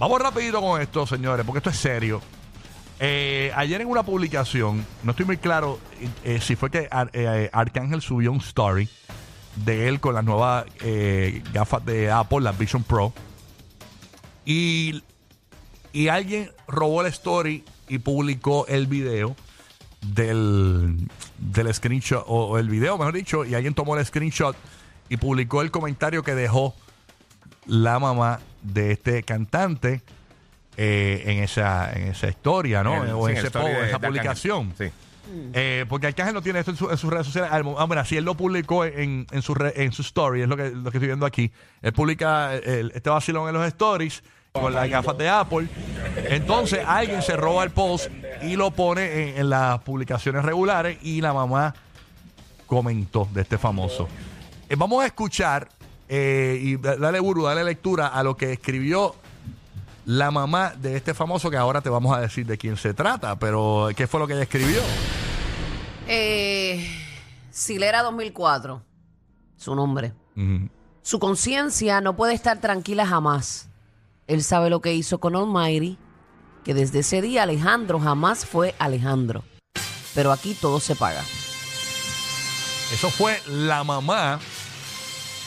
Vamos rapidito con esto, señores, porque esto es serio. Eh, ayer en una publicación, no estoy muy claro eh, si fue que Ar- eh, Arcángel subió un story de él con las nuevas gafas de Apple, las Vision Pro. Y, y alguien robó el story y publicó el video del, del screenshot, o el video, mejor dicho, y alguien tomó el screenshot y publicó el comentario que dejó la mamá de este cantante eh, en, esa, en esa historia, ¿no? En- o sí, en ese de- esa publicación. Sí. Eh, porque Arcángel no tiene esto en, su- en sus redes sociales. Ah, bueno, si él lo publicó en, en, su re- en su story, es lo que, lo que estoy viendo aquí. Él publica el- este vacilón en los stories con las gafas de Apple. Entonces alguien se roba el post y lo pone en, en las publicaciones regulares y la mamá comentó de este famoso. Eh, vamos a escuchar eh, y da- dale Buru, dale lectura a lo que escribió la mamá de este famoso que ahora te vamos a decir de quién se trata, pero ¿qué fue lo que ella escribió? Eh, Silera 2004, su nombre. Su conciencia no puede estar tranquila jamás. Él sabe lo que hizo con Almighty, que desde ese día Alejandro jamás fue Alejandro. Pero aquí todo se paga. Eso fue la mamá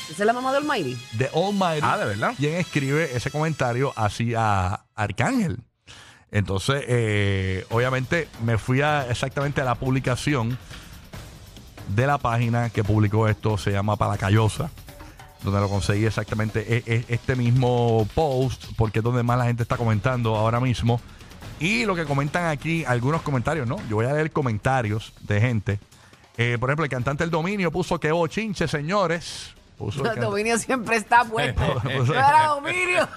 ¿Esa es la mamá de Almighty? de Almighty. Ah, ¿de verdad? Quien escribe ese comentario hacia Arcángel. Entonces, eh, obviamente, me fui a exactamente a la publicación de la página que publicó esto, se llama Palacayosa, donde lo conseguí exactamente e- e- este mismo post, porque es donde más la gente está comentando ahora mismo. Y lo que comentan aquí, algunos comentarios, ¿no? Yo voy a leer comentarios de gente. Eh, por ejemplo, el cantante del dominio puso que bochinche, señores. Puso el Dominio siempre está puesto. Pues, No era Dominio.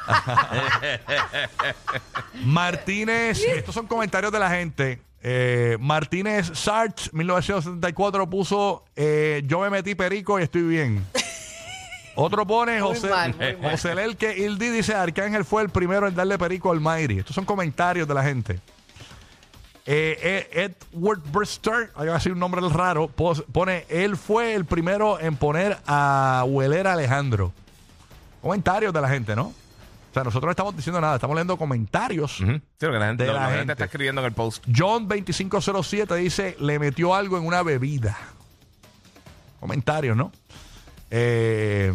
Martínez, estos son comentarios de la gente. Eh, Martínez Sarch, 1974, puso: eh, Yo me metí perico y estoy bien. Otro pone Muy José, mal. José Lelke Ildi dice: Arcángel fue el primero en darle perico al Mayri. Estos son comentarios de la gente. Eh, eh, Edward Brister, hay que decir un nombre raro, pone: Él fue el primero en poner a Hueler Alejandro. Comentarios de la gente, ¿no? O sea, nosotros no estamos diciendo nada, estamos leyendo comentarios. Sí, porque la gente, De lo- la la gente gente. está escribiendo en el post. John 2507 dice, le metió algo en una bebida. Comentarios, ¿no? Eh,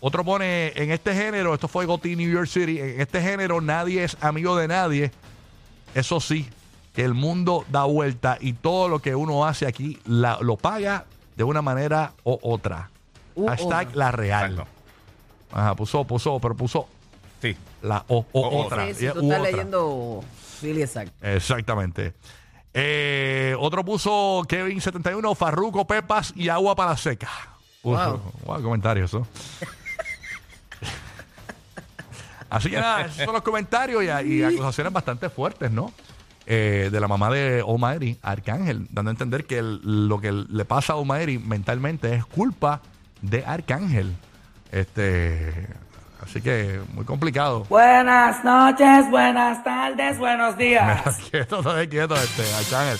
otro pone, en este género, esto fue Goti New York City, en este género nadie es amigo de nadie. Eso sí, que el mundo da vuelta y todo lo que uno hace aquí la- lo paga de una manera u otra. U Hashtag otra. la real. Exacto. Ajá, puso, puso, pero puso Sí. la o, o O otra. Sí, sí, tú estás otra. leyendo. Sí, exacto. Exactamente. Eh, otro puso Kevin71, Farruco, Pepas y agua para la seca. Puso, wow, comentarios, ¿no? Así que nada, esos son los comentarios y, y acusaciones bastante fuertes, ¿no? Eh, de la mamá de Almighty, Arcángel, dando a entender que el- lo que le pasa a Almighty mentalmente es culpa de Arcángel. Este, así que muy complicado. Buenas noches, buenas tardes, buenos días. quieto, quieto, este, Arcángel.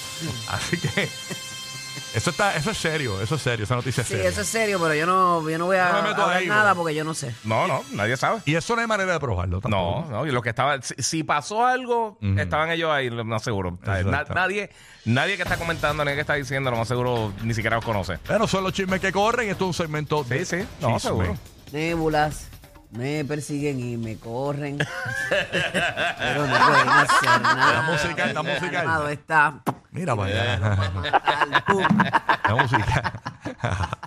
Así que eso está, eso es serio, eso es serio, esa noticia es Sí, seria. eso es serio, pero yo no, yo no voy a No me meto hablar ahí, nada bro. porque yo no sé. No, no, nadie sabe. Y eso no hay manera de probarlo tampoco. No, no, y lo que estaba, si, si pasó algo, estaban ellos ahí, lo más seguro. Na- Exacto. nadie, nadie que está comentando, nadie que está diciendo, lo más seguro, ni siquiera los conoce. Pero son los chismes que corren y esto es un segmento de Sí, sí, no, chisme. seguro. Nébulas me persiguen y me corren. pero no pueden hacer nada. La musical, la musical. Calmado está. Mira para allá. La música.